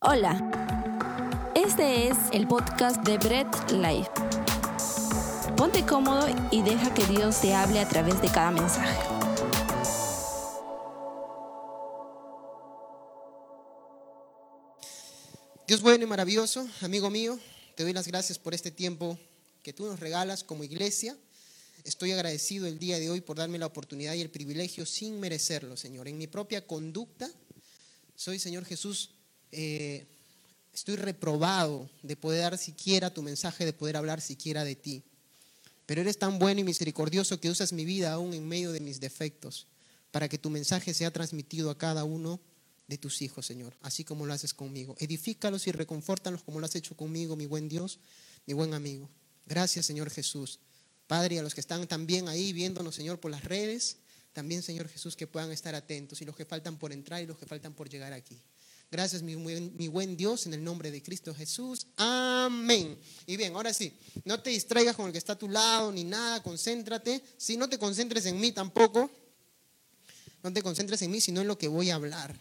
Hola, este es el podcast de Bread Life. Ponte cómodo y deja que Dios te hable a través de cada mensaje. Dios bueno y maravilloso, amigo mío, te doy las gracias por este tiempo que tú nos regalas como iglesia. Estoy agradecido el día de hoy por darme la oportunidad y el privilegio sin merecerlo, Señor. En mi propia conducta, soy, Señor Jesús, eh, estoy reprobado de poder dar siquiera tu mensaje, de poder hablar siquiera de ti. Pero eres tan bueno y misericordioso que usas mi vida aún en medio de mis defectos para que tu mensaje sea transmitido a cada uno de tus hijos, Señor, así como lo haces conmigo. Edifícalos y reconfórtalos como lo has hecho conmigo, mi buen Dios, mi buen amigo. Gracias, Señor Jesús. Padre, a los que están también ahí viéndonos, Señor, por las redes, también, Señor Jesús, que puedan estar atentos y los que faltan por entrar y los que faltan por llegar aquí. Gracias, mi buen, Dios, en el nombre de Cristo Jesús. Amén. Y bien, ahora sí, no te distraigas con el que está a tu lado ni nada, concéntrate. Si no te concentres en mí tampoco, no te concentres en mí, sino en lo que voy a hablar.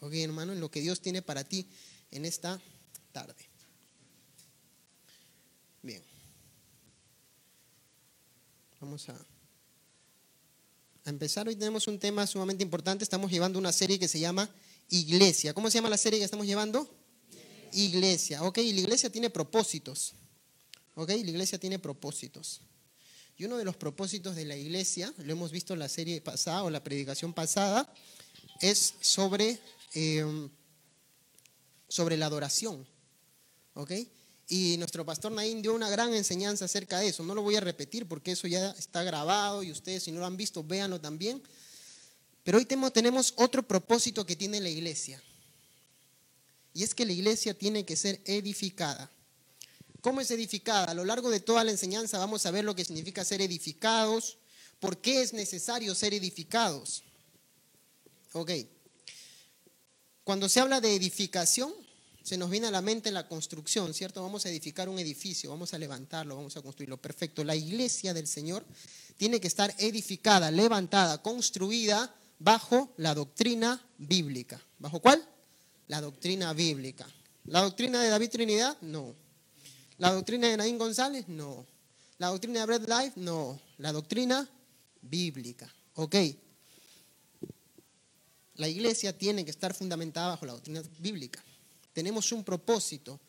Ok, hermano, en lo que Dios tiene para ti en esta tarde. Bien. Vamos a, a empezar. Hoy tenemos un tema sumamente importante. Estamos llevando una serie que se llama Iglesia. ¿Cómo se llama la serie que estamos llevando? Iglesia. Ok, la iglesia tiene propósitos. Ok, la iglesia tiene propósitos. Y uno de los propósitos de la iglesia, lo hemos visto en la serie pasada o la predicación pasada, es sobre Em, sobre la adoración. ¿Ok? Y nuestro pastor Naín dio una gran enseñanza acerca de eso. No lo voy a repetir porque eso ya está grabado y ustedes si no lo han visto, véanlo también. Pero hoy tenemos otro propósito que tiene la iglesia. Y es que la iglesia tiene que ser edificada. ¿Cómo es edificada? A lo largo de toda la enseñanza vamos a ver lo que significa ser edificados, por qué es necesario ser edificados. Ok. Cuando se habla de edificación, se nos viene a la mente la construcción, ¿cierto? Vamos a edificar un edificio, vamos a levantarlo, vamos a construirlo. Perfecto. La iglesia del Señor tiene que estar edificada, levantada, construida bajo la doctrina bíblica. ¿Bajo cuál? La doctrina bíblica. ¿La doctrina de David Trinidad? No. ¿La doctrina de Naín González? No. ¿La doctrina de Bread Life? No. La doctrina bíblica. ¿Ok? La iglesia tiene que estar fundamentada bajo la doctrina bíblica. Tenemos un propósito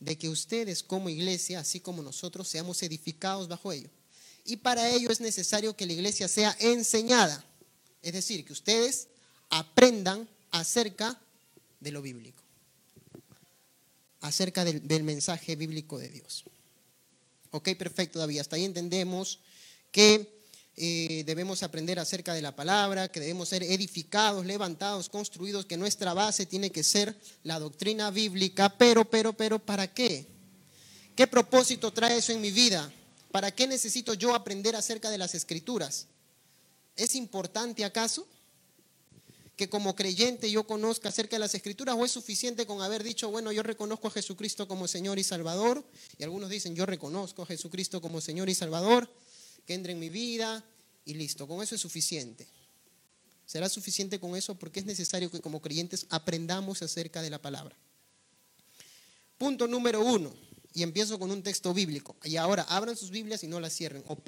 de que ustedes como iglesia, así como nosotros, seamos edificados bajo ello. Y para ello es necesario que la iglesia sea enseñada. Es decir, que ustedes aprendan acerca de lo bíblico. Acerca del, mensaje bíblico de Dios. Ok, perfecto, David. Hasta ahí entendemos que eh, debemos aprender acerca de la palabra, que debemos ser edificados, levantados, construidos, que nuestra base tiene que ser la doctrina bíblica, pero, pero, pero, ¿para qué? ¿Qué propósito trae eso en mi vida? ¿Para qué necesito yo aprender acerca de las escrituras? ¿Es importante acaso que como creyente yo conozca acerca de las escrituras o es suficiente con haber dicho, bueno, yo reconozco a Jesucristo como Señor y Salvador? Y algunos dicen, yo reconozco a Jesucristo como Señor y Salvador que entre en mi vida y listo, con eso es suficiente. ¿Será suficiente con eso? Porque es necesario que como creyentes aprendamos acerca de la palabra. Punto número uno, y empiezo con un texto bíblico. Y ahora abran sus Biblias y no las cierren, o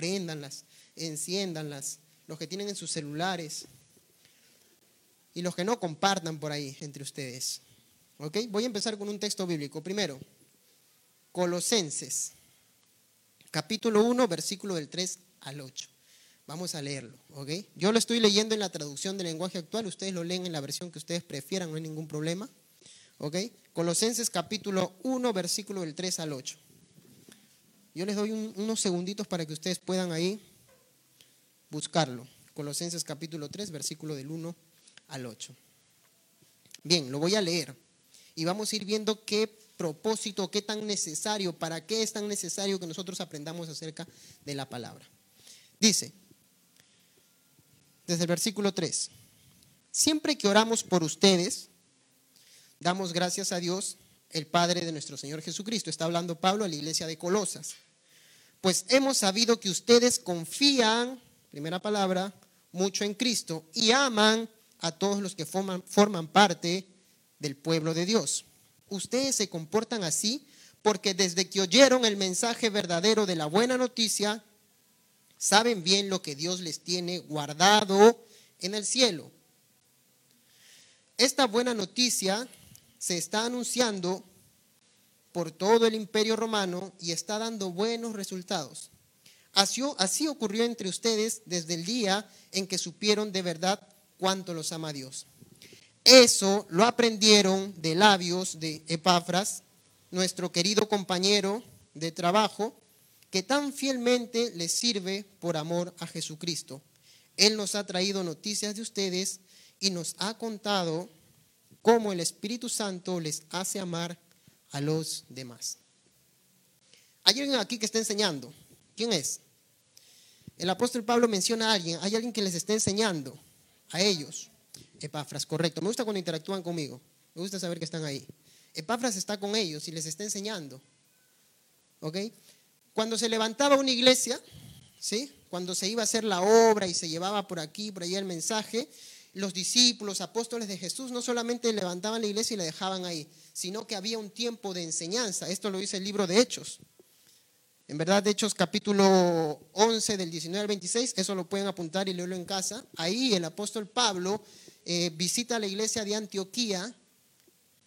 enciéndanlas, los que tienen en sus celulares y los que no compartan por ahí entre ustedes. ¿Ok? Voy a empezar con un texto bíblico. Primero, Colosenses, capítulo 1, versículo del 3 al 8. Vamos a leerlo, ¿ok? Yo lo estoy leyendo en la traducción del lenguaje actual, ustedes lo leen en la versión que ustedes prefieran, no hay ningún problema, ¿ok? Colosenses capítulo 1, versículo del 3 al 8. Yo les doy unos segunditos para que ustedes puedan ahí buscarlo. Colosenses capítulo 3, versículo del 1 al 8. Bien, lo voy a leer y vamos a ir viendo qué propósito, qué tan necesario, para qué es tan necesario que nosotros aprendamos acerca de la palabra. Dice, desde el versículo 3, siempre que oramos por ustedes, damos gracias a Dios, el Padre de nuestro Señor Jesucristo. Está hablando Pablo a la iglesia de Colosas. Pues hemos sabido que ustedes confían, primera palabra, mucho en Cristo y aman a todos los que forman, parte del pueblo de Dios. ustedes se comportan así porque desde que oyeron el mensaje verdadero de la buena noticia, saben bien lo que Dios les tiene guardado en el cielo. Esta buena noticia se está anunciando por todo el imperio romano y está dando buenos resultados. Así, ocurrió entre ustedes desde el día en que supieron de verdad cuánto los ama Dios. Eso lo aprendieron de labios de Epafras, nuestro querido compañero de trabajo, que tan fielmente les sirve por amor a Jesucristo. Él nos ha traído noticias de ustedes y nos ha contado cómo el Espíritu Santo les hace amar a los demás. Hay alguien aquí que está enseñando. ¿Quién es? El apóstol Pablo menciona a alguien. Hay alguien que les está enseñando a ellos. Epafras, correcto. Me gusta cuando interactúan conmigo. Me gusta saber que están ahí. Epafras está con ellos y les está enseñando. ¿Ok? Cuando se levantaba una iglesia, ¿sí? Cuando se iba a hacer la obra y se llevaba por aquí, por allá el mensaje, los discípulos, apóstoles de Jesús, no solamente levantaban la iglesia y la dejaban ahí, sino que había un tiempo de enseñanza. Esto lo dice el libro de Hechos. En verdad, Hechos capítulo 11 del 19 al 26, eso lo pueden apuntar y leerlo en casa. Ahí el apóstol Pablo eh, visita la iglesia de Antioquía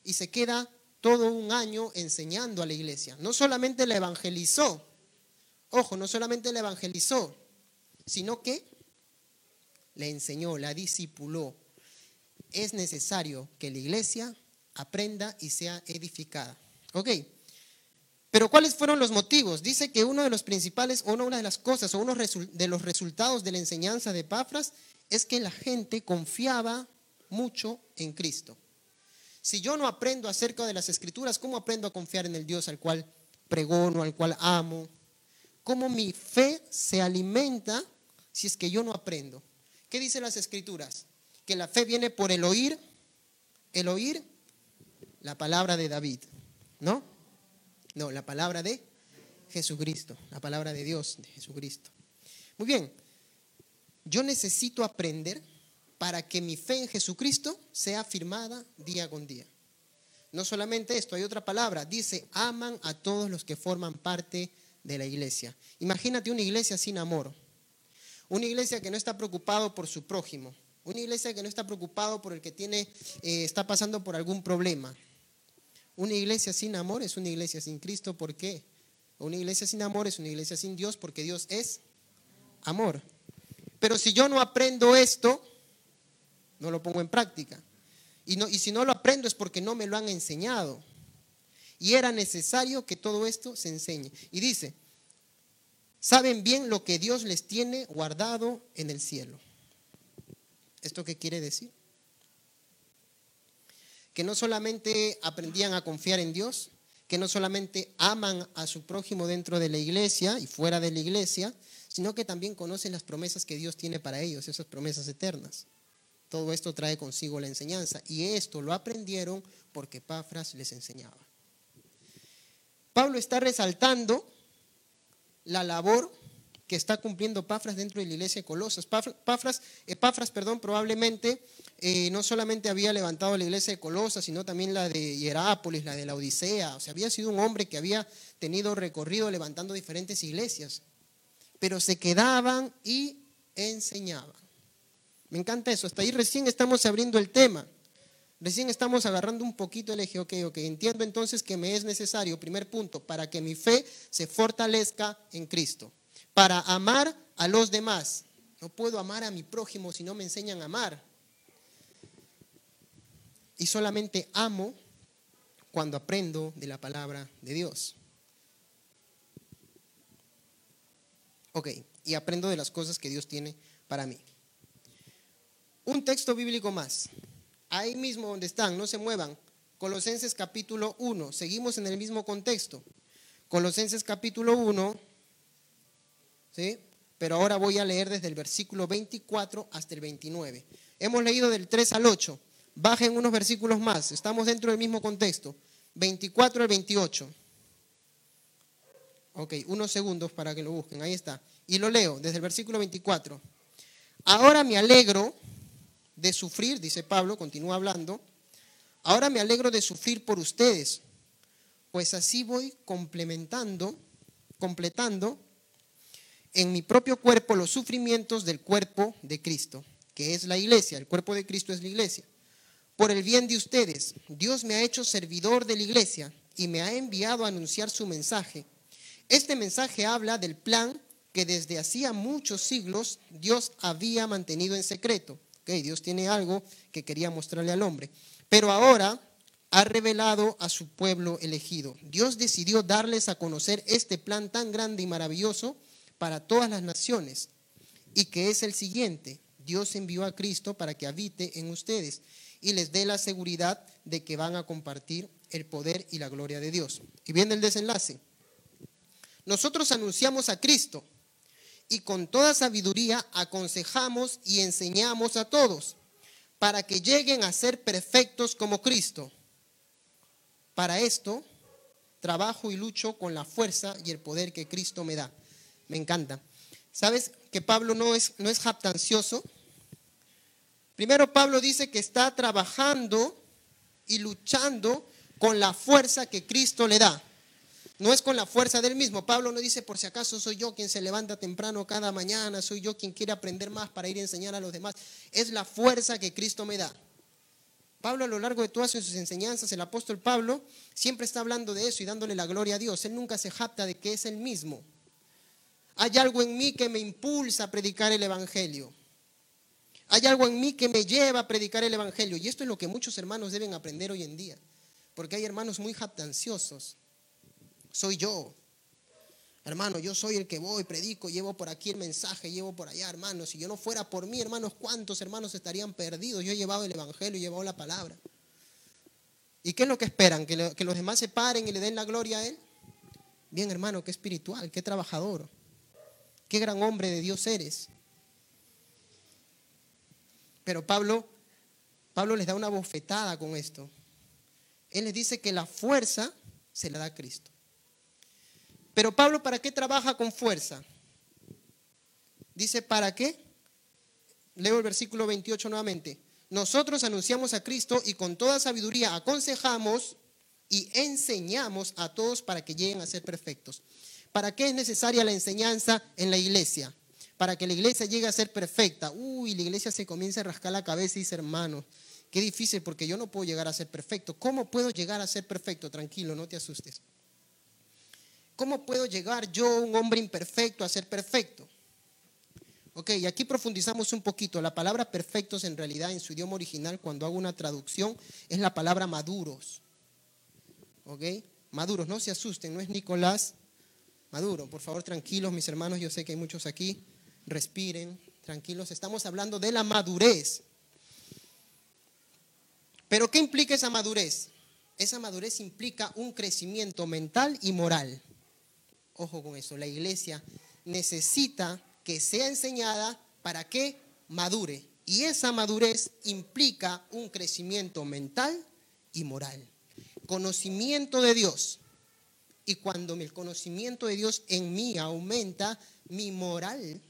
y se queda todo un año enseñando a la iglesia. No solamente la evangelizó, ojo, no solamente la evangelizó, sino que le enseñó, la discipuló. Es necesario que la iglesia aprenda y sea edificada. ¿Ok? Pero ¿cuáles fueron los motivos? Dice que uno de los principales, o una de las cosas, o uno de los resultados de la enseñanza de Pafras es que la gente confiaba mucho en Cristo. Si yo no aprendo acerca de las escrituras, ¿cómo aprendo a confiar en el Dios al cual pregono, al cual amo? ¿Cómo mi fe se alimenta si es que yo no aprendo? ¿Qué dicen las escrituras? Que la fe viene por el oír, el oír la palabra de David, ¿no? No, la palabra de Jesucristo, la palabra de Dios, de Jesucristo. Muy bien, yo necesito aprender para que mi fe en Jesucristo sea afirmada día con día. No solamente esto, hay otra palabra, dice, aman a todos los que forman parte de la iglesia. Imagínate una iglesia sin amor, una iglesia que no está preocupado por su prójimo. Una iglesia que no está preocupado por el que tiene, eh, está pasando por algún problema. Una iglesia sin amor es una iglesia sin Cristo. ¿Por qué? Una iglesia sin amor es una iglesia sin Dios porque Dios es amor. Pero si yo no aprendo esto, no lo pongo en práctica. Y, no, y si no lo aprendo es porque no me lo han enseñado. Y era necesario que todo esto se enseñe. Y dice, saben bien lo que Dios les tiene guardado en el cielo. ¿Esto qué quiere decir? Que no solamente aprendían a confiar en Dios, que no solamente aman a su prójimo dentro de la iglesia y fuera de la iglesia, sino que también conocen las promesas que Dios tiene para ellos, esas promesas eternas. Todo esto trae consigo la enseñanza y esto lo aprendieron porque Pafras les enseñaba. Pablo está resaltando la labor que está cumpliendo Pafras dentro de la iglesia de Colosas. Pafras, Epafras, perdón, probablemente eh, no solamente había levantado la iglesia de Colosas, sino también la de Hierápolis, la de la Odisea. O sea, había sido un hombre que había tenido recorrido levantando diferentes iglesias. Pero se quedaban y enseñaban. Me encanta eso. Hasta ahí recién estamos abriendo el tema. Recién estamos agarrando un poquito el eje, ok, ok, entiendo entonces que me es necesario, primer punto, para que mi fe se fortalezca en Cristo, para amar a los demás. No puedo amar a mi prójimo si no me enseñan a amar. Y solamente amo cuando aprendo de la palabra de Dios. Ok, y aprendo de las cosas que Dios tiene para mí. Un texto bíblico más ahí mismo donde están, no se muevan. Colosenses capítulo 1, seguimos en el mismo contexto. Colosenses capítulo 1, ¿sí? Pero ahora voy a leer desde el versículo 24 hasta el 29. Hemos leído del 3 al 8. Bajen unos versículos más, estamos dentro del mismo contexto. 24 al 28. Ok, unos segundos para que lo busquen, ahí está. Y lo leo desde el versículo 24. Ahora me alegro de sufrir, dice Pablo, continúa hablando, Ahora me alegro de sufrir por ustedes, pues así voy complementando, completando en mi propio cuerpo los sufrimientos del cuerpo de Cristo, que es la iglesia. El cuerpo de Cristo es la iglesia. Por el bien de ustedes, Dios me ha hecho servidor de la iglesia y me ha enviado a anunciar su mensaje. Este mensaje habla del plan que desde hacía muchos siglos Dios había mantenido en secreto. Dios tiene algo que quería mostrarle al hombre. Pero ahora ha revelado a su pueblo elegido. Dios decidió darles a conocer este plan tan grande y maravilloso para todas las naciones y que es el siguiente. Dios envió a Cristo para que habite en ustedes y les dé la seguridad de que van a compartir el poder y la gloria de Dios. Y viene el desenlace. Nosotros anunciamos a Cristo y con toda sabiduría aconsejamos y enseñamos a todos para que lleguen a ser perfectos como Cristo. Para esto, trabajo y lucho con la fuerza y el poder que Cristo me da. Me encanta. ¿Sabes que Pablo no es, no es jactancioso? Primero Pablo dice que está trabajando y luchando con la fuerza que Cristo le da. No es con la fuerza del mismo. Pablo no dice, por si acaso soy yo quien se levanta temprano cada mañana, soy yo quien quiere aprender más para ir a enseñar a los demás. Es la fuerza que Cristo me da. Pablo a lo largo de todas sus enseñanzas, el apóstol Pablo, siempre está hablando de eso y dándole la gloria a Dios. Él nunca se jacta de que es el mismo. Hay algo en mí que me impulsa a predicar el Evangelio. Hay algo en mí que me lleva a predicar el Evangelio. Y esto es lo que muchos hermanos deben aprender hoy en día. Porque hay hermanos muy jactanciosos soy yo. Hermano, yo soy el que voy, predico, llevo por aquí el mensaje, llevo por allá, hermanos. Si yo no fuera por mí, hermanos, ¿cuántos hermanos estarían perdidos? Yo he llevado el Evangelio, he llevado la palabra. ¿Y qué es lo que esperan? ¿Que, ¿Que, los demás se paren y le den la gloria a Él? Bien, hermano, qué espiritual, qué trabajador, qué gran hombre de Dios eres. Pero Pablo, Pablo les da una bofetada con esto. Él les dice que la fuerza se la da a Cristo. Pero Pablo, ¿para qué trabaja con fuerza? Dice, ¿para qué? Leo el versículo 28 nuevamente. Nosotros anunciamos a Cristo y con toda sabiduría aconsejamos y enseñamos a todos para que lleguen a ser perfectos. ¿Para qué es necesaria la enseñanza en la iglesia? Para que la iglesia llegue a ser perfecta. Uy, la iglesia se comienza a rascar la cabeza y dice, hermano, qué difícil porque yo no puedo llegar a ser perfecto. ¿Cómo puedo llegar a ser perfecto? Tranquilo, no te asustes. ¿Cómo puedo llegar yo, un hombre imperfecto, a ser perfecto? Ok, y aquí profundizamos un poquito. La palabra perfectos en realidad en su idioma original, cuando hago una traducción, es la palabra maduros. Ok, maduros, no se asusten, no es Nicolás Maduro. Por favor, tranquilos, mis hermanos, yo sé que hay muchos aquí. Respiren, tranquilos. Estamos hablando de la madurez. Pero ¿qué implica esa madurez? Esa madurez implica un crecimiento mental y moral. Ojo con eso, la iglesia necesita que sea enseñada para que madure. Y esa madurez implica un crecimiento mental y moral. Conocimiento de Dios. Y cuando el conocimiento de Dios en mí aumenta, mi moral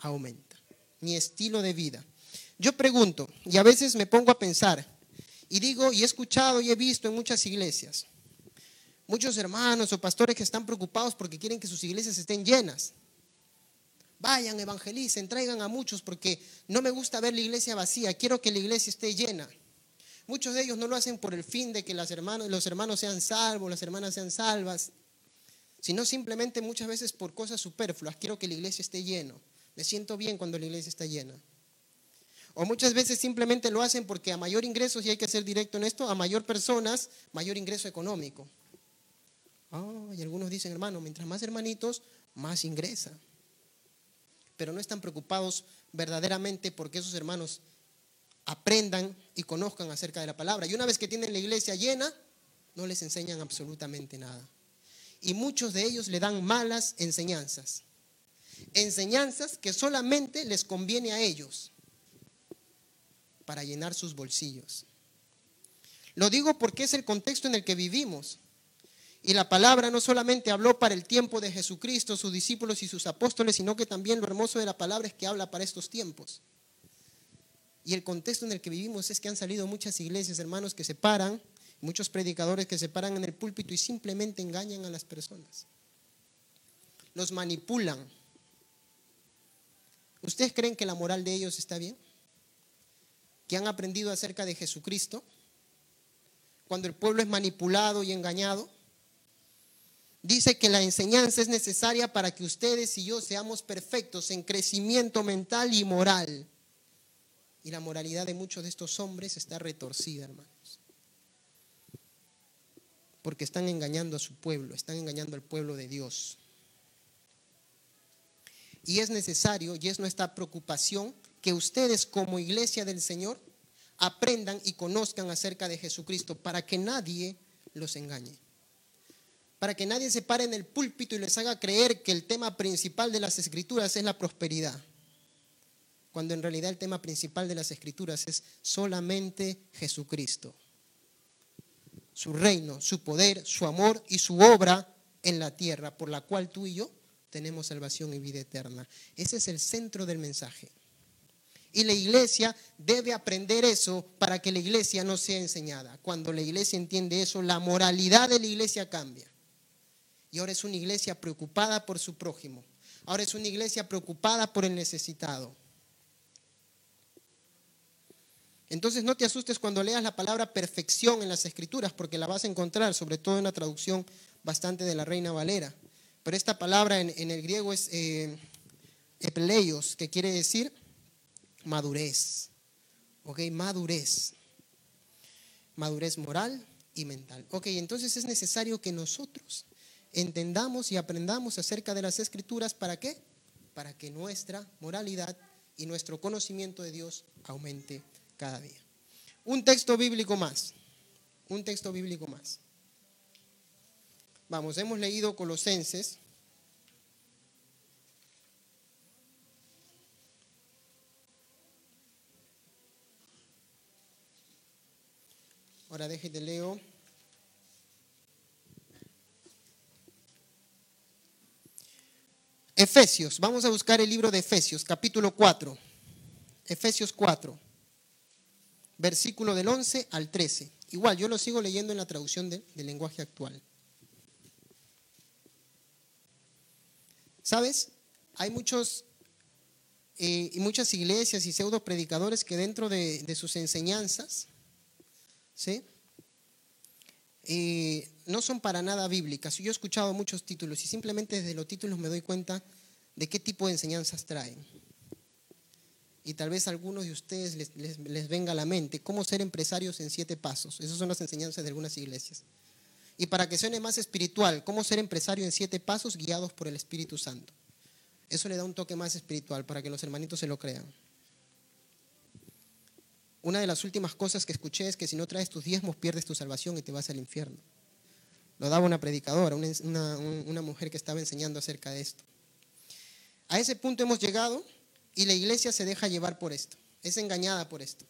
aumenta. Mi estilo de vida. Yo pregunto, y a veces me pongo a pensar, y digo, y he escuchado y he visto en muchas iglesias, muchos hermanos o pastores que están preocupados porque quieren que sus iglesias estén llenas. Vayan, evangelicen, traigan a muchos porque no me gusta ver la iglesia vacía, quiero que la iglesia esté llena. Muchos de ellos no lo hacen por el fin de que las hermanos, los hermanos sean salvos, las hermanas sean salvas, sino simplemente muchas veces por cosas superfluas. Quiero que la iglesia esté llena. Me siento bien cuando la iglesia está llena. O muchas veces simplemente lo hacen porque a mayor ingreso, si hay que ser directo en esto, a mayor personas, mayor ingreso económico. Ah, y algunos dicen, hermano, mientras más hermanitos, más ingresa. Pero no están preocupados verdaderamente porque esos hermanos aprendan y conozcan acerca de la palabra. Y una vez que tienen la iglesia llena, no les enseñan absolutamente nada. Y muchos de ellos le dan malas enseñanzas. Enseñanzas que solamente les conviene a ellos para llenar sus bolsillos. Lo digo porque es el contexto en el que vivimos. Y la palabra no solamente habló para el tiempo de Jesucristo, sus discípulos y sus apóstoles, sino que también lo hermoso de la palabra es que habla para estos tiempos. Y el contexto en el que vivimos es que han salido muchas iglesias, hermanos, que se paran, muchos predicadores que se paran en el púlpito y simplemente engañan a las personas. Los manipulan. ¿Ustedes creen que la moral de ellos está bien? ¿Que han aprendido acerca de Jesucristo? Cuando el pueblo es manipulado y engañado. Dice que la enseñanza es necesaria para que ustedes y yo seamos perfectos en crecimiento mental y moral. Y la moralidad de muchos de estos hombres está retorcida, hermanos. Porque están engañando a su pueblo, están engañando al pueblo de Dios. Y es necesario, y es nuestra preocupación, que ustedes como iglesia del Señor aprendan y conozcan acerca de Jesucristo para que nadie los engañe para que nadie se pare en el púlpito y les haga creer que el tema principal de las escrituras es la prosperidad, cuando en realidad el tema principal de las escrituras es solamente Jesucristo, su reino, su poder, su amor y su obra en la tierra, por la cual tú y yo tenemos salvación y vida eterna. Ese es el centro del mensaje. Y la iglesia debe aprender eso para que la iglesia no sea enseñada. Cuando la iglesia entiende eso, la moralidad de la iglesia cambia. Y ahora es una iglesia preocupada por su prójimo. Ahora es una iglesia preocupada por el necesitado. Entonces no te asustes cuando leas la palabra perfección en las escrituras, porque la vas a encontrar, sobre todo en la traducción bastante de la Reina Valera. Pero esta palabra en, el griego es eh, epleios, que quiere decir madurez. ¿Ok? Madurez. Madurez moral y mental. Ok, entonces es necesario que nosotros entendamos y aprendamos acerca de las escrituras. ¿Para qué? Para que nuestra moralidad y nuestro conocimiento de Dios aumente cada día. Un texto bíblico más. Un texto bíblico más. Vamos, hemos leído Colosenses. Ahora déjete leo Efesios, vamos a buscar el libro de Efesios, capítulo 4. Efesios 4, versículo del 11 al 13. Igual, yo lo sigo leyendo en la traducción del lenguaje actual. ¿Sabes? Hay muchos eh, y muchas iglesias y pseudo predicadores que dentro de, sus enseñanzas, ¿sí? Eh, no son para nada bíblicas. Yo he escuchado muchos títulos y simplemente desde los títulos me doy cuenta de qué tipo de enseñanzas traen. Y tal vez a algunos de ustedes les, venga a la mente cómo ser empresarios en siete pasos. Esas son las enseñanzas de algunas iglesias. Y para que suene más espiritual, cómo ser empresario en siete pasos guiados por el Espíritu Santo. Eso le da un toque más espiritual para que los hermanitos se lo crean. Una de las últimas cosas que escuché es que si no traes tus diezmos pierdes tu salvación y te vas al infierno. Lo daba una predicadora, una, mujer que estaba enseñando acerca de esto. A ese punto hemos llegado y la iglesia se deja llevar por esto. Es engañada por esto.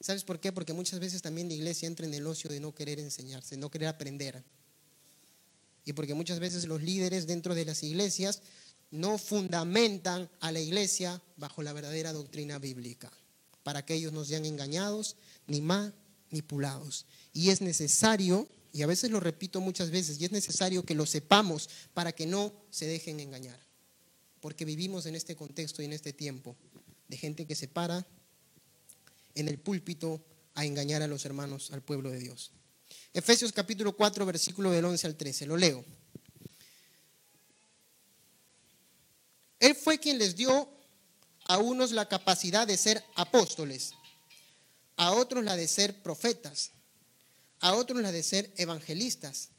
¿Sabes por qué? Porque muchas veces también la iglesia entra en el ocio de no querer enseñarse, no querer aprender. Y porque muchas veces los líderes dentro de las iglesias no fundamentan a la iglesia bajo la verdadera doctrina bíblica, para que ellos no sean engañados, ni manipulados. Y es necesario y a veces lo repito muchas veces, y es necesario que lo sepamos para que no se dejen engañar. Porque vivimos en este contexto y en este tiempo de gente que se para en el púlpito a engañar a los hermanos, al pueblo de Dios. Efesios capítulo 4, versículo del 11 al 13, lo leo. Él fue quien les dio a unos la capacidad de ser apóstoles, a otros la de ser profetas a otros la de ser evangelistas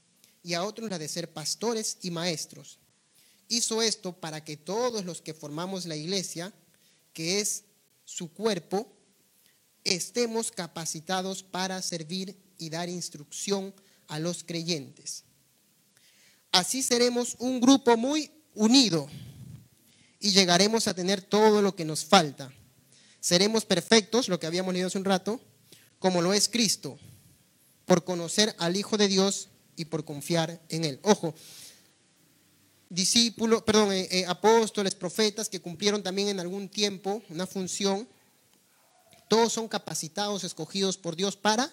y a otros la de ser pastores y maestros. Hizo esto para que todos los que formamos la iglesia, que es su cuerpo, estemos capacitados para servir y dar instrucción a los creyentes. Así seremos un grupo muy unido y llegaremos a tener todo lo que nos falta. Seremos perfectos, lo que habíamos leído hace un rato, como lo es Cristo por conocer al Hijo de Dios y por confiar en Él. Ojo, discípulos, perdón, eh, eh, apóstoles, profetas que cumplieron también en algún tiempo una función, Todos son capacitados, escogidos por Dios para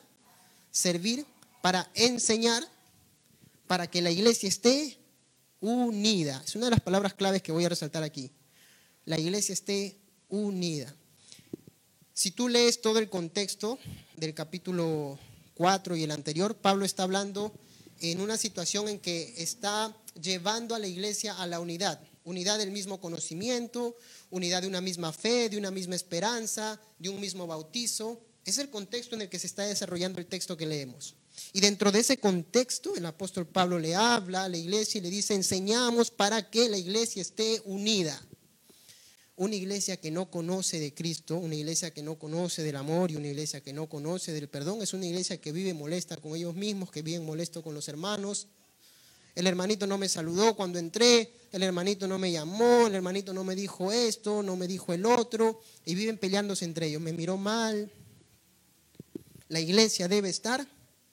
servir, para enseñar, para que la iglesia esté unida. Es una de las palabras claves que voy a resaltar aquí. La iglesia esté unida. Si tú lees todo el contexto del capítulo 4 y el anterior, Pablo está hablando en una situación en que está llevando a la iglesia a la unidad, unidad del mismo conocimiento, unidad de una misma fe, de una misma esperanza, de un mismo bautizo. Es el contexto en el que se está desarrollando el texto que leemos. Y dentro de ese contexto, el apóstol Pablo le habla a la iglesia y le dice, enseñamos para que la iglesia esté unida. Una iglesia que no conoce de Cristo, una iglesia que no conoce del amor y una iglesia que no conoce del perdón, es una iglesia que vive molesta con ellos mismos, que vive molesto con los hermanos. El hermanito no me saludó cuando entré, el hermanito no me llamó, el hermanito no me dijo esto, no me dijo el otro, y viven peleándose entre ellos. Me miró mal. La iglesia debe estar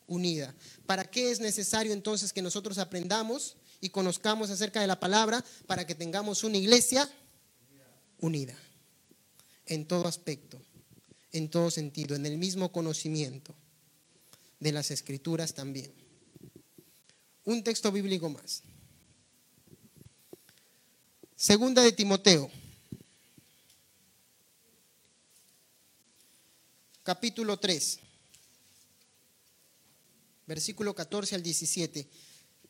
unida. ¿Para qué es necesario entonces que nosotros aprendamos y conozcamos acerca de la palabra? Para que tengamos una iglesia unida, en todo aspecto, en todo sentido, en el mismo conocimiento de las escrituras también. Un texto bíblico más. Segunda de Timoteo, capítulo 3, versículo 14 al 17.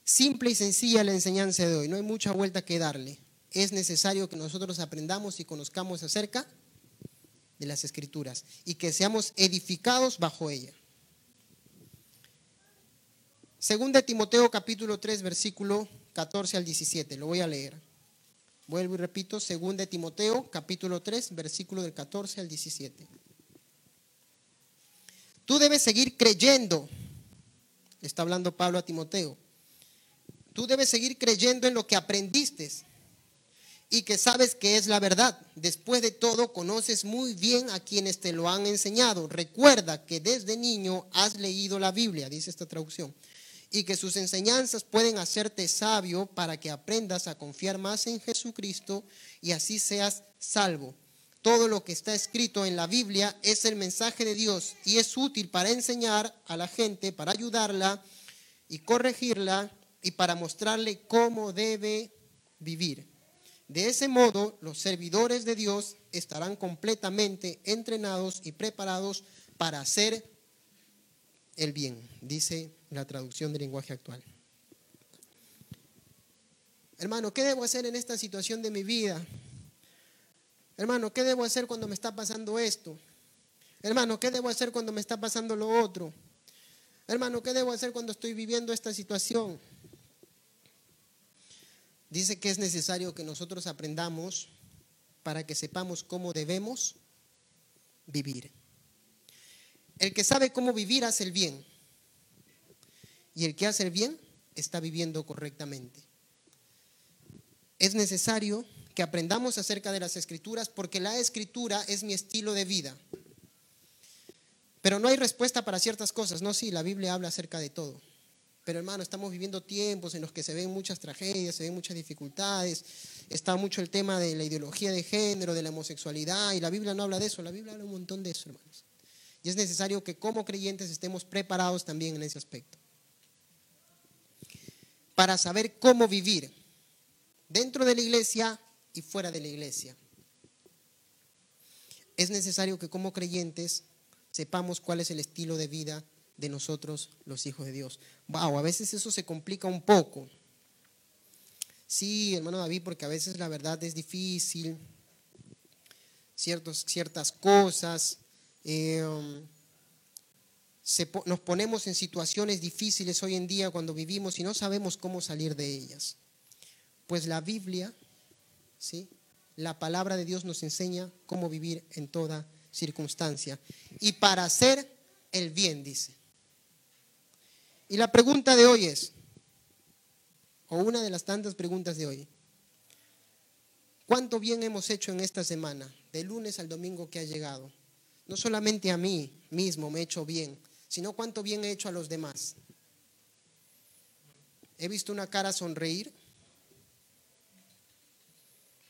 Simple y sencilla la enseñanza de hoy, no hay mucha vuelta que darle es necesario que nosotros aprendamos y conozcamos acerca de las escrituras y que seamos edificados bajo ella. Segunda Timoteo capítulo 3 versículo 14 al 17, lo voy a leer. Vuelvo y repito, segunda Timoteo capítulo 3 versículo del 14 al 17. Tú debes seguir creyendo, está hablando Pablo a Timoteo. Tú debes seguir creyendo en lo que aprendiste y que sabes que es la verdad. Después de todo, conoces muy bien a quienes te lo han enseñado. Recuerda que desde niño has leído la Biblia, dice esta traducción, y que sus enseñanzas pueden hacerte sabio para que aprendas a confiar más en Jesucristo y así seas salvo. Todo lo que está escrito en la Biblia es el mensaje de Dios y es útil para enseñar a la gente, para ayudarla y corregirla y para mostrarle cómo debe vivir. De ese modo, los servidores de Dios estarán completamente entrenados y preparados para hacer el bien, dice la traducción del lenguaje actual. Hermano, ¿qué debo hacer en esta situación de mi vida? Hermano, ¿qué debo hacer cuando me está pasando esto? Hermano, ¿qué debo hacer cuando me está pasando lo otro? Hermano, ¿qué debo hacer cuando estoy viviendo esta situación? dice que es necesario que nosotros aprendamos para que sepamos cómo debemos vivir. El que sabe cómo vivir hace el bien. Y el que hace el bien está viviendo correctamente. Es necesario que aprendamos acerca de las escrituras porque la escritura es mi estilo de vida. Pero no hay respuesta para ciertas cosas. No, sí, la Biblia habla acerca de todo. Pero hermano, estamos viviendo tiempos en los que se ven muchas tragedias, se ven muchas dificultades, está mucho el tema de la ideología de género, de la homosexualidad, y la Biblia no habla de eso, la Biblia habla un montón de eso, hermanos. Y es necesario que como creyentes estemos preparados también en ese aspecto. Para saber cómo vivir dentro de la iglesia y fuera de la iglesia. Es necesario que como creyentes sepamos cuál es el estilo de vida de nosotros los hijos de Dios. Wow, a veces eso se complica un poco. Sí, hermano David, porque a veces la verdad es difícil, ciertos, ciertas cosas, eh, nos ponemos en situaciones difíciles hoy en día cuando vivimos y no sabemos cómo salir de ellas. Pues la Biblia, ¿sí? la palabra de Dios nos enseña cómo vivir en toda circunstancia. Y para hacer el bien, dice. Y la pregunta de hoy es, o una de las tantas preguntas de hoy, ¿cuánto bien hemos hecho en esta semana, de lunes al domingo que ha llegado? No solamente a mí mismo me he hecho bien, sino cuánto bien he hecho a los demás. He visto una cara sonreír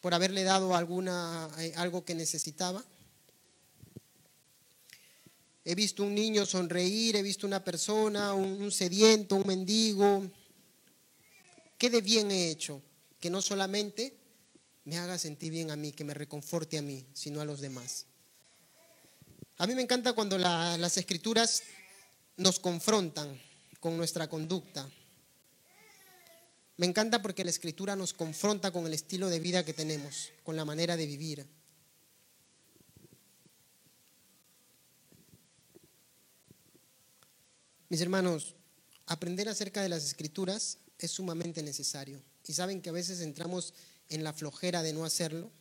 por haberle dado alguna, eh, algo que necesitaba. he visto un niño sonreír, he visto una persona, un, sediento, un mendigo. ¿Qué de bien he hecho? Que no solamente me haga sentir bien a mí, que me reconforte a mí, sino a los demás. A mí me encanta cuando las escrituras nos confrontan con nuestra conducta. Me encanta porque la escritura nos confronta con el estilo de vida que tenemos, con la manera de vivir. Mis hermanos, aprender acerca de las escrituras es sumamente necesario. Y saben que a veces entramos en la flojera de no hacerlo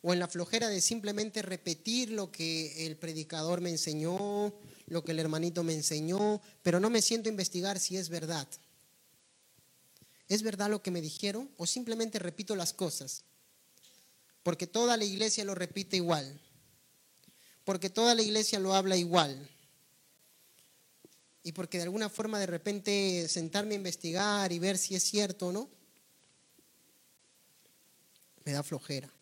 o en la flojera de simplemente repetir lo que el predicador me enseñó, lo que el hermanito me enseñó, pero no me siento a investigar si es verdad. ¿Es verdad lo que me dijeron o simplemente repito las cosas? Porque toda la iglesia lo repite igual. Porque toda la iglesia lo habla igual. Y porque de alguna forma de repente sentarme a investigar y ver si es cierto o no, me da flojera.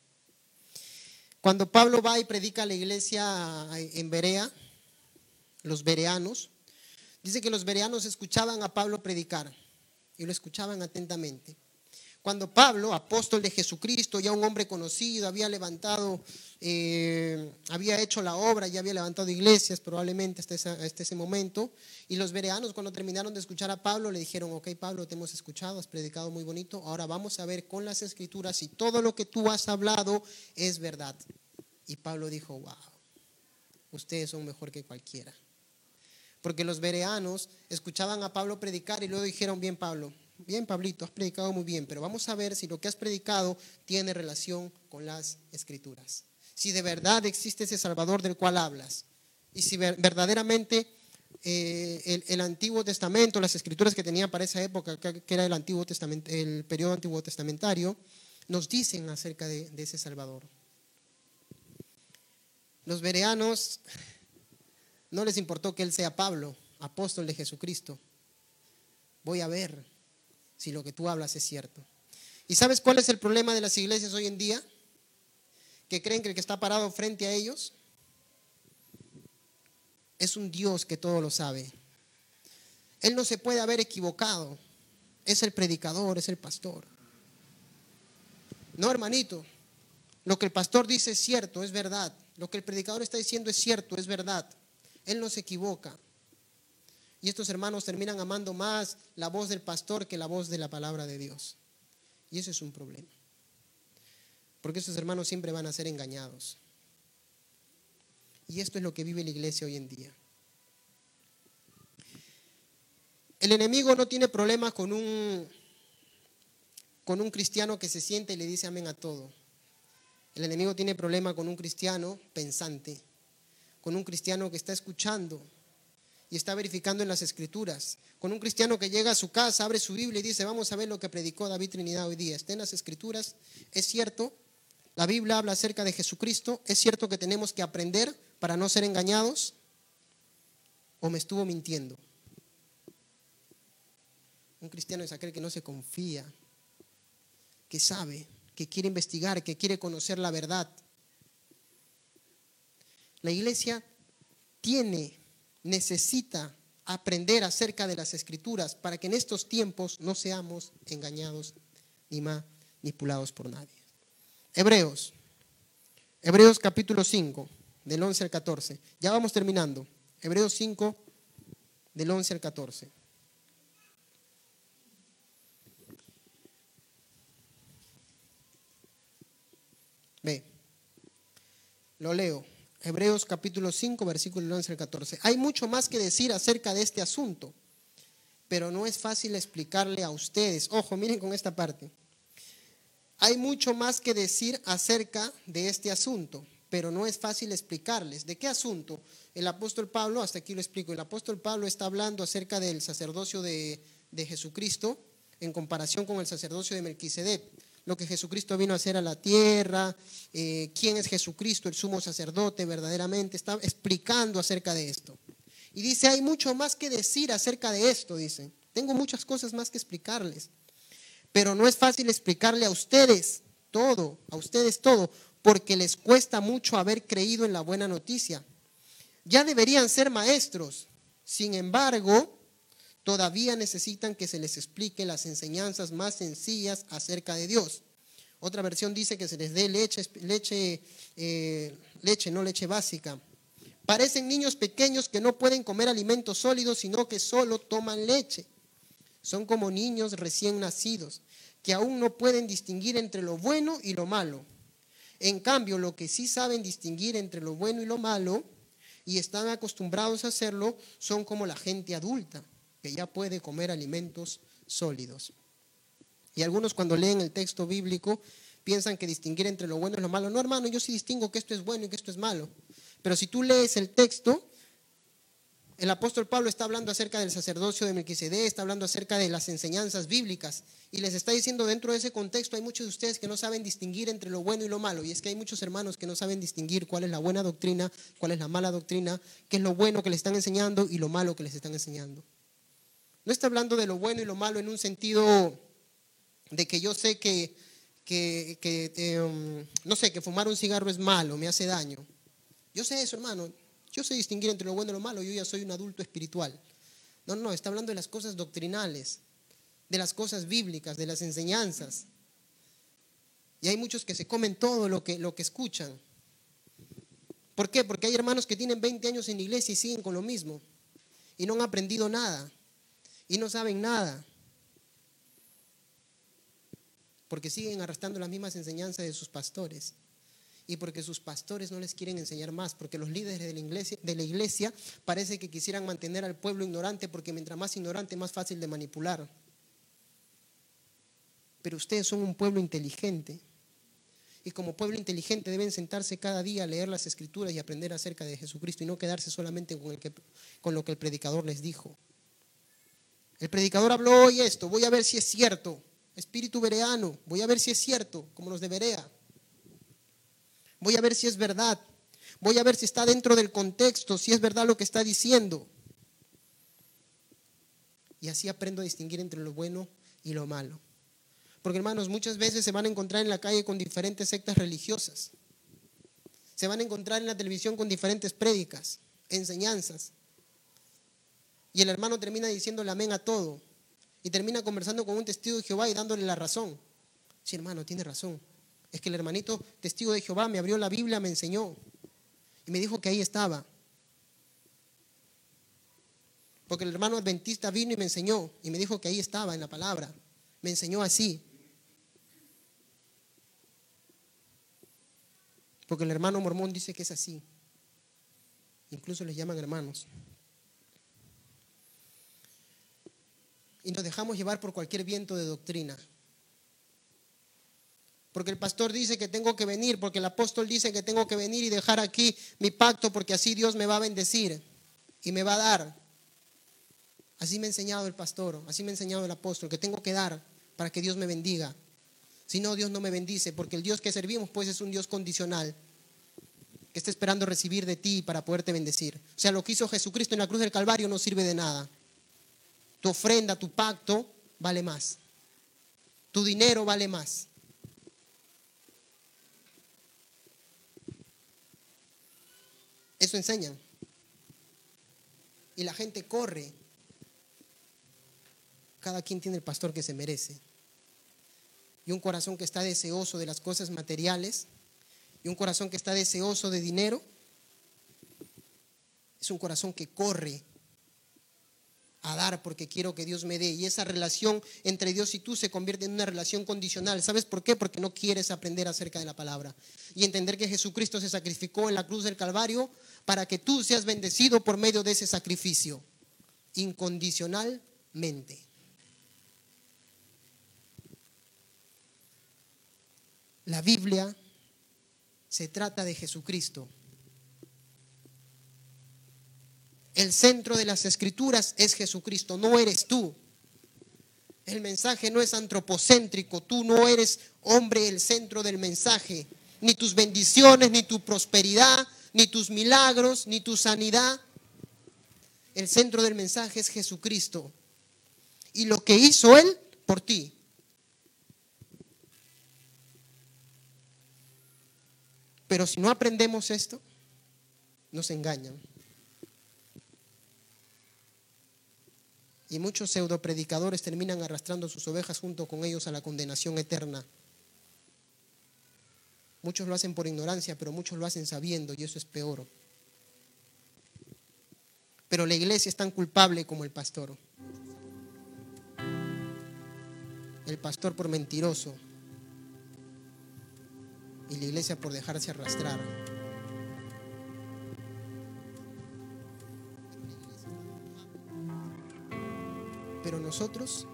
Cuando Pablo va y predica a la iglesia en Berea, los bereanos, dice que los bereanos escuchaban a Pablo predicar y lo escuchaban atentamente. Cuando Pablo, apóstol de Jesucristo, ya un hombre conocido, había levantado, eh, había hecho la obra, ya había levantado iglesias probablemente hasta, hasta, ese momento, y los bereanos cuando terminaron de escuchar a Pablo le dijeron, ok Pablo, te hemos escuchado, has predicado muy bonito, ahora vamos a ver con las escrituras si todo lo que tú has hablado es verdad. Y Pablo dijo, wow, ustedes son mejor que cualquiera. Porque los bereanos escuchaban a Pablo predicar y luego dijeron, bien Pablo, bien Pablito, has predicado muy bien, pero vamos a ver si lo que has predicado tiene relación con las escrituras. Si de verdad existe ese Salvador del cual hablas. Y si verdaderamente eh, el, Antiguo Testamento, las escrituras que tenía para esa época, que era el, Antiguo el periodo Antiguo Testamentario, nos dicen acerca de, de ese Salvador. Los bereanos no les importó que él sea Pablo, apóstol de Jesucristo. Voy a ver si lo que tú hablas es cierto. ¿Y sabes cuál es el problema de las iglesias hoy en día? Que creen que el que está parado frente a ellos es un Dios que todo lo sabe. Él no se puede haber equivocado. Es el predicador, es el pastor. No, hermanito. Lo que el pastor dice es cierto, es verdad. Lo que el predicador está diciendo es cierto, es verdad. Él no se equivoca. Y estos hermanos terminan amando más la voz del pastor que la voz de la palabra de Dios. Y eso es un problema. Porque estos hermanos siempre van a ser engañados. Y esto es lo que vive la iglesia hoy en día. El enemigo no tiene problema con un, con un cristiano que se siente y le dice amén a todo. El enemigo tiene problema con un cristiano pensante, con un cristiano que está escuchando, y está verificando en las escrituras. Con un cristiano que llega a su casa, abre su Biblia y dice, vamos a ver lo que predicó David Trinidad hoy día. Está en las escrituras, es cierto, la Biblia habla acerca de Jesucristo, es cierto que tenemos que aprender para no ser engañados, o me estuvo mintiendo. Un cristiano es aquel que no se confía, que sabe, que quiere investigar, que quiere conocer la verdad. La iglesia tiene necesita aprender acerca de las escrituras para que en estos tiempos no seamos engañados ni manipulados por nadie. Hebreos, Hebreos capítulo 5, del 11 al 14. Ya vamos terminando. Hebreos 5, del 11 al 14. Ve, lo leo. Hebreos capítulo 5, versículo 11 al 14. Hay mucho más que decir acerca de este asunto, pero no es fácil explicarle a ustedes. Ojo, miren con esta parte. Hay mucho más que decir acerca de este asunto, pero no es fácil explicarles. ¿De qué asunto? El apóstol Pablo, hasta aquí lo explico, el apóstol Pablo está hablando acerca del sacerdocio de, de Jesucristo en comparación con el sacerdocio de Melquisedec lo que Jesucristo vino a hacer a la tierra, eh, quién es Jesucristo, el sumo sacerdote verdaderamente, está explicando acerca de esto. Y dice, hay mucho más que decir acerca de esto, dice. Tengo muchas cosas más que explicarles, pero no es fácil explicarle a ustedes todo, a ustedes todo, porque les cuesta mucho haber creído en la buena noticia. Ya deberían ser maestros. Sin embargo, todavía necesitan que se les explique las enseñanzas más sencillas acerca de Dios. Otra versión dice que se les dé leche, leche, eh, leche, no leche básica. Parecen niños pequeños que no pueden comer alimentos sólidos, sino que solo toman leche. Son como niños recién nacidos, que aún no pueden distinguir entre lo bueno y lo malo. En cambio, lo que sí saben distinguir entre lo bueno y lo malo, y están acostumbrados a hacerlo, son como la gente adulta, que ya puede comer alimentos sólidos. Y algunos cuando leen el texto bíblico piensan que distinguir entre lo bueno y lo malo. No, hermano, yo sí distingo que esto es bueno y que esto es malo. Pero si tú lees el texto, el apóstol Pablo está hablando acerca del sacerdocio de Melquisedec, está hablando acerca de las enseñanzas bíblicas y les está diciendo dentro de ese contexto hay muchos de ustedes que no saben distinguir entre lo bueno y lo malo y es que hay muchos hermanos que no saben distinguir cuál es la buena doctrina, cuál es la mala doctrina, qué es lo bueno que les están enseñando y lo malo que les están enseñando. No está hablando de lo bueno y lo malo en un sentido de que yo sé que, em, no sé, que fumar un cigarro es malo, me hace daño. Yo sé eso, hermano. Yo sé distinguir entre lo bueno y lo malo. Yo ya soy un adulto espiritual. No, no, está hablando de las cosas doctrinales, de las cosas bíblicas, de las enseñanzas. Y hay muchos que se comen todo lo que, lo que escuchan. ¿Por qué? Porque hay hermanos que tienen 20 años en la iglesia y siguen con lo mismo. Y no han aprendido nada. Y no saben nada porque siguen arrastrando las mismas enseñanzas de sus pastores y porque sus pastores no les quieren enseñar más, porque los líderes de la iglesia, de la iglesia parece que quisieran mantener al pueblo ignorante, porque mientras más ignorante, más fácil de manipular. Pero ustedes son un pueblo inteligente. Y como pueblo inteligente deben sentarse cada día a leer las escrituras y aprender acerca de Jesucristo y no quedarse solamente con, el que, con lo que el predicador les dijo. El predicador habló hoy esto, voy a ver si es cierto espíritu bereano. Voy a ver si es cierto, como los de Berea. Voy a ver si es verdad. Voy a ver si está dentro del contexto, si es verdad lo que está diciendo. Y así aprendo a distinguir entre lo bueno y lo malo. Porque hermanos, muchas veces se van a encontrar en la calle con diferentes sectas religiosas. Se van a encontrar en la televisión con diferentes prédicas, enseñanzas. Y el hermano termina diciéndole amén a todo y termina conversando con un testigo de Jehová y dándole la razón. Sí, hermano, tiene razón. Es que el hermanito testigo de Jehová me abrió la Biblia, me enseñó y me dijo que ahí estaba. Porque el hermano adventista vino y me enseñó y me dijo que ahí estaba en la palabra. Me enseñó así. Porque el hermano mormón dice que es así. Incluso les llaman hermanos. Y nos dejamos llevar por cualquier viento de doctrina. Porque el pastor dice que tengo que venir, porque el apóstol dice que tengo que venir y dejar aquí mi pacto, porque así Dios me va a bendecir y me va a dar. Así me ha enseñado el pastor, así me ha enseñado el apóstol, que tengo que dar para que Dios me bendiga. Si no, Dios no me bendice, porque el Dios que servimos pues es un Dios condicional, que está esperando recibir de ti para poderte bendecir. O sea, lo que hizo Jesucristo en la cruz del Calvario no sirve de nada tu ofrenda, tu pacto, vale más. Tu dinero vale más. Eso enseñan. Y la gente corre. Cada quien tiene el pastor que se merece. Y un corazón que está deseoso de las cosas materiales y un corazón que está deseoso de dinero es un corazón que corre a dar porque quiero que Dios me dé. Y esa relación entre Dios y tú se convierte en una relación condicional. ¿Sabes por qué? Porque no quieres aprender acerca de la palabra y entender que Jesucristo se sacrificó en la cruz del Calvario para que tú seas bendecido por medio de ese sacrificio, incondicionalmente. La Biblia se trata de Jesucristo El centro de las escrituras es Jesucristo, no eres tú. El mensaje no es antropocéntrico, tú no eres hombre el centro del mensaje, ni tus bendiciones, ni tu prosperidad, ni tus milagros, ni tu sanidad. El centro del mensaje es Jesucristo y lo que hizo Él por ti. Pero si no aprendemos esto, nos engañan. Y muchos pseudo predicadores terminan arrastrando sus ovejas junto con ellos a la condenación eterna. Muchos lo hacen por ignorancia, pero muchos lo hacen sabiendo y eso es peor. Pero la iglesia es tan culpable como el pastor. El pastor por mentiroso y la iglesia por dejarse arrastrar. Pero nosotros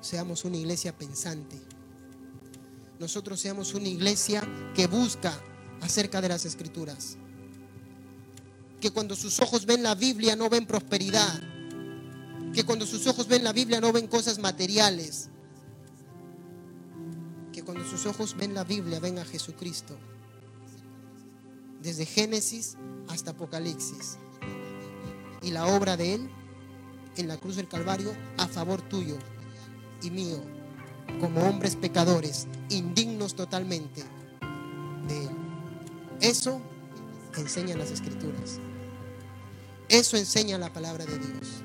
seamos una iglesia pensante. Nosotros seamos una iglesia que busca acerca de las escrituras. Que cuando sus ojos ven la Biblia no ven prosperidad. Que cuando sus ojos ven la Biblia no ven cosas materiales. Que cuando sus ojos ven la Biblia ven a Jesucristo. Desde Génesis hasta Apocalipsis. Y la obra de Él en la cruz del Calvario a favor tuyo y mío, como hombres pecadores, indignos totalmente de Él. Eso enseña las escrituras. Eso enseña la palabra de Dios.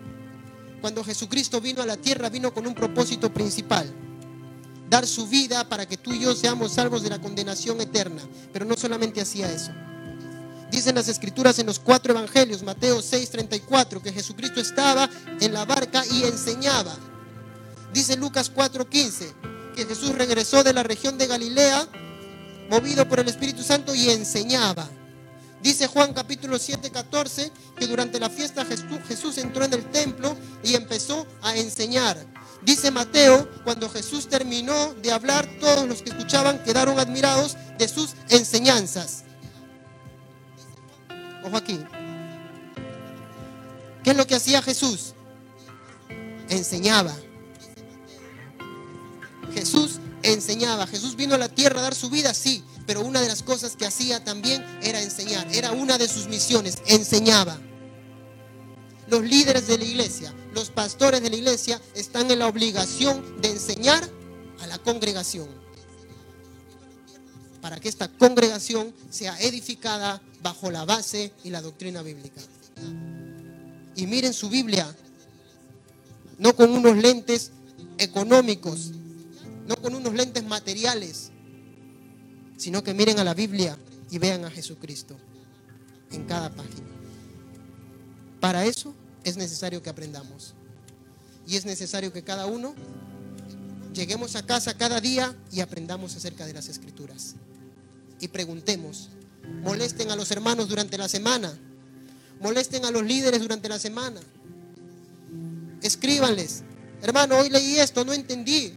Cuando Jesucristo vino a la tierra, vino con un propósito principal. Dar su vida para que tú y yo seamos salvos de la condenación eterna. Pero no solamente hacía eso. Dicen las escrituras en los cuatro evangelios, Mateo 6, 34, que Jesucristo estaba en la barca y enseñaba. Dice Lucas 4, 15, que Jesús regresó de la región de Galilea, movido por el Espíritu Santo y enseñaba. Dice Juan capítulo 7, 14, que durante la fiesta Jesús entró en el templo y empezó a enseñar. Dice Mateo, cuando Jesús terminó de hablar, todos los que escuchaban quedaron admirados de sus enseñanzas. Ojo aquí. ¿Qué es lo que hacía Jesús? Enseñaba. Jesús enseñaba. Jesús vino a la tierra a dar su vida, sí, pero una de las cosas que hacía también era enseñar. Era una de sus misiones, enseñaba. Los líderes de la iglesia, los pastores de la iglesia están en la obligación de enseñar a la congregación para que esta congregación sea edificada bajo la base y la doctrina bíblica. Y miren su Biblia, no con unos lentes económicos, no con unos lentes materiales, sino que miren a la Biblia y vean a Jesucristo en cada página. Para eso es necesario que aprendamos. Y es necesario que cada uno lleguemos a casa cada día y aprendamos acerca de las escrituras y preguntemos. Molesten a los hermanos durante la semana. Molesten a los líderes durante la semana. Escríbanles. Hermano, hoy leí esto, no entendí.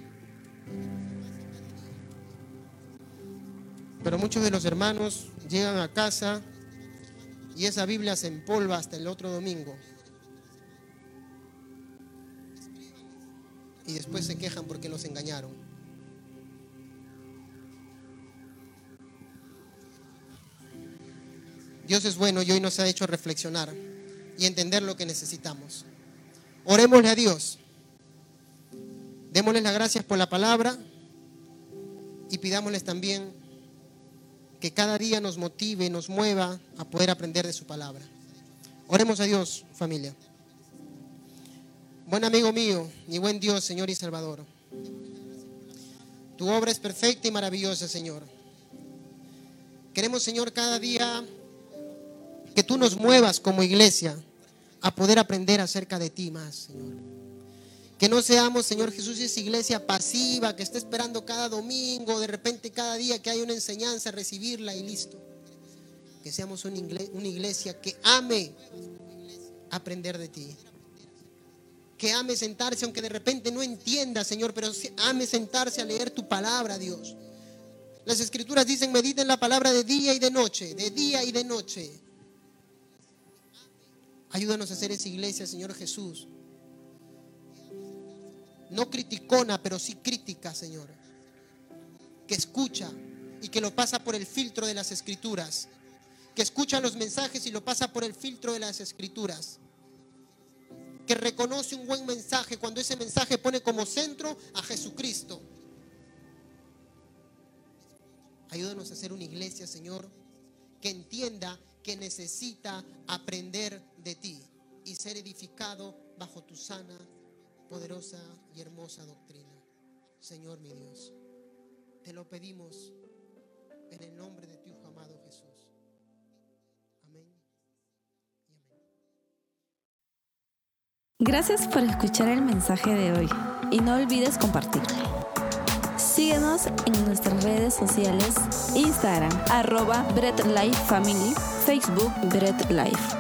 Pero muchos de los hermanos llegan a casa y esa Biblia se empolva hasta el otro domingo. Y después se quejan porque los engañaron. Dios es bueno y hoy nos ha hecho reflexionar y entender lo que necesitamos. Orémosle a Dios. Démosle las gracias por la palabra y pidámosles también que cada día nos motive, nos mueva a poder aprender de su palabra. Oremos a Dios, familia. Buen amigo mío y buen Dios, Señor y Salvador. Tu obra es perfecta y maravillosa, Señor. Queremos, Señor, cada día que tú nos muevas como iglesia a poder aprender acerca de ti más, Señor. Que no seamos, Señor Jesús, esa iglesia pasiva que está esperando cada domingo, de repente cada día que hay una enseñanza, recibirla y listo. Que seamos una iglesia que ame aprender de ti. Que ame sentarse, aunque de repente no entienda, Señor, pero ame sentarse a leer tu palabra, Dios. Las escrituras dicen, mediten la palabra de día y de noche, de día y de noche. Ayúdanos a hacer esa iglesia, Señor Jesús. No criticona, pero sí crítica, Señor. Que escucha y que lo pasa por el filtro de las escrituras. Que escucha los mensajes y lo pasa por el filtro de las escrituras. Que reconoce un buen mensaje cuando ese mensaje pone como centro a Jesucristo. Ayúdanos a hacer una iglesia, Señor, que entienda que necesita aprender de ti y ser edificado bajo tu sana poderosa y hermosa doctrina. Señor mi Dios, te lo pedimos en el nombre de tu amado Jesús. Amén. Gracias por escuchar el mensaje de hoy y no olvides compartirlo. Síguenos en nuestras redes sociales, Instagram, arroba Bread Life Family, Facebook Bread Life.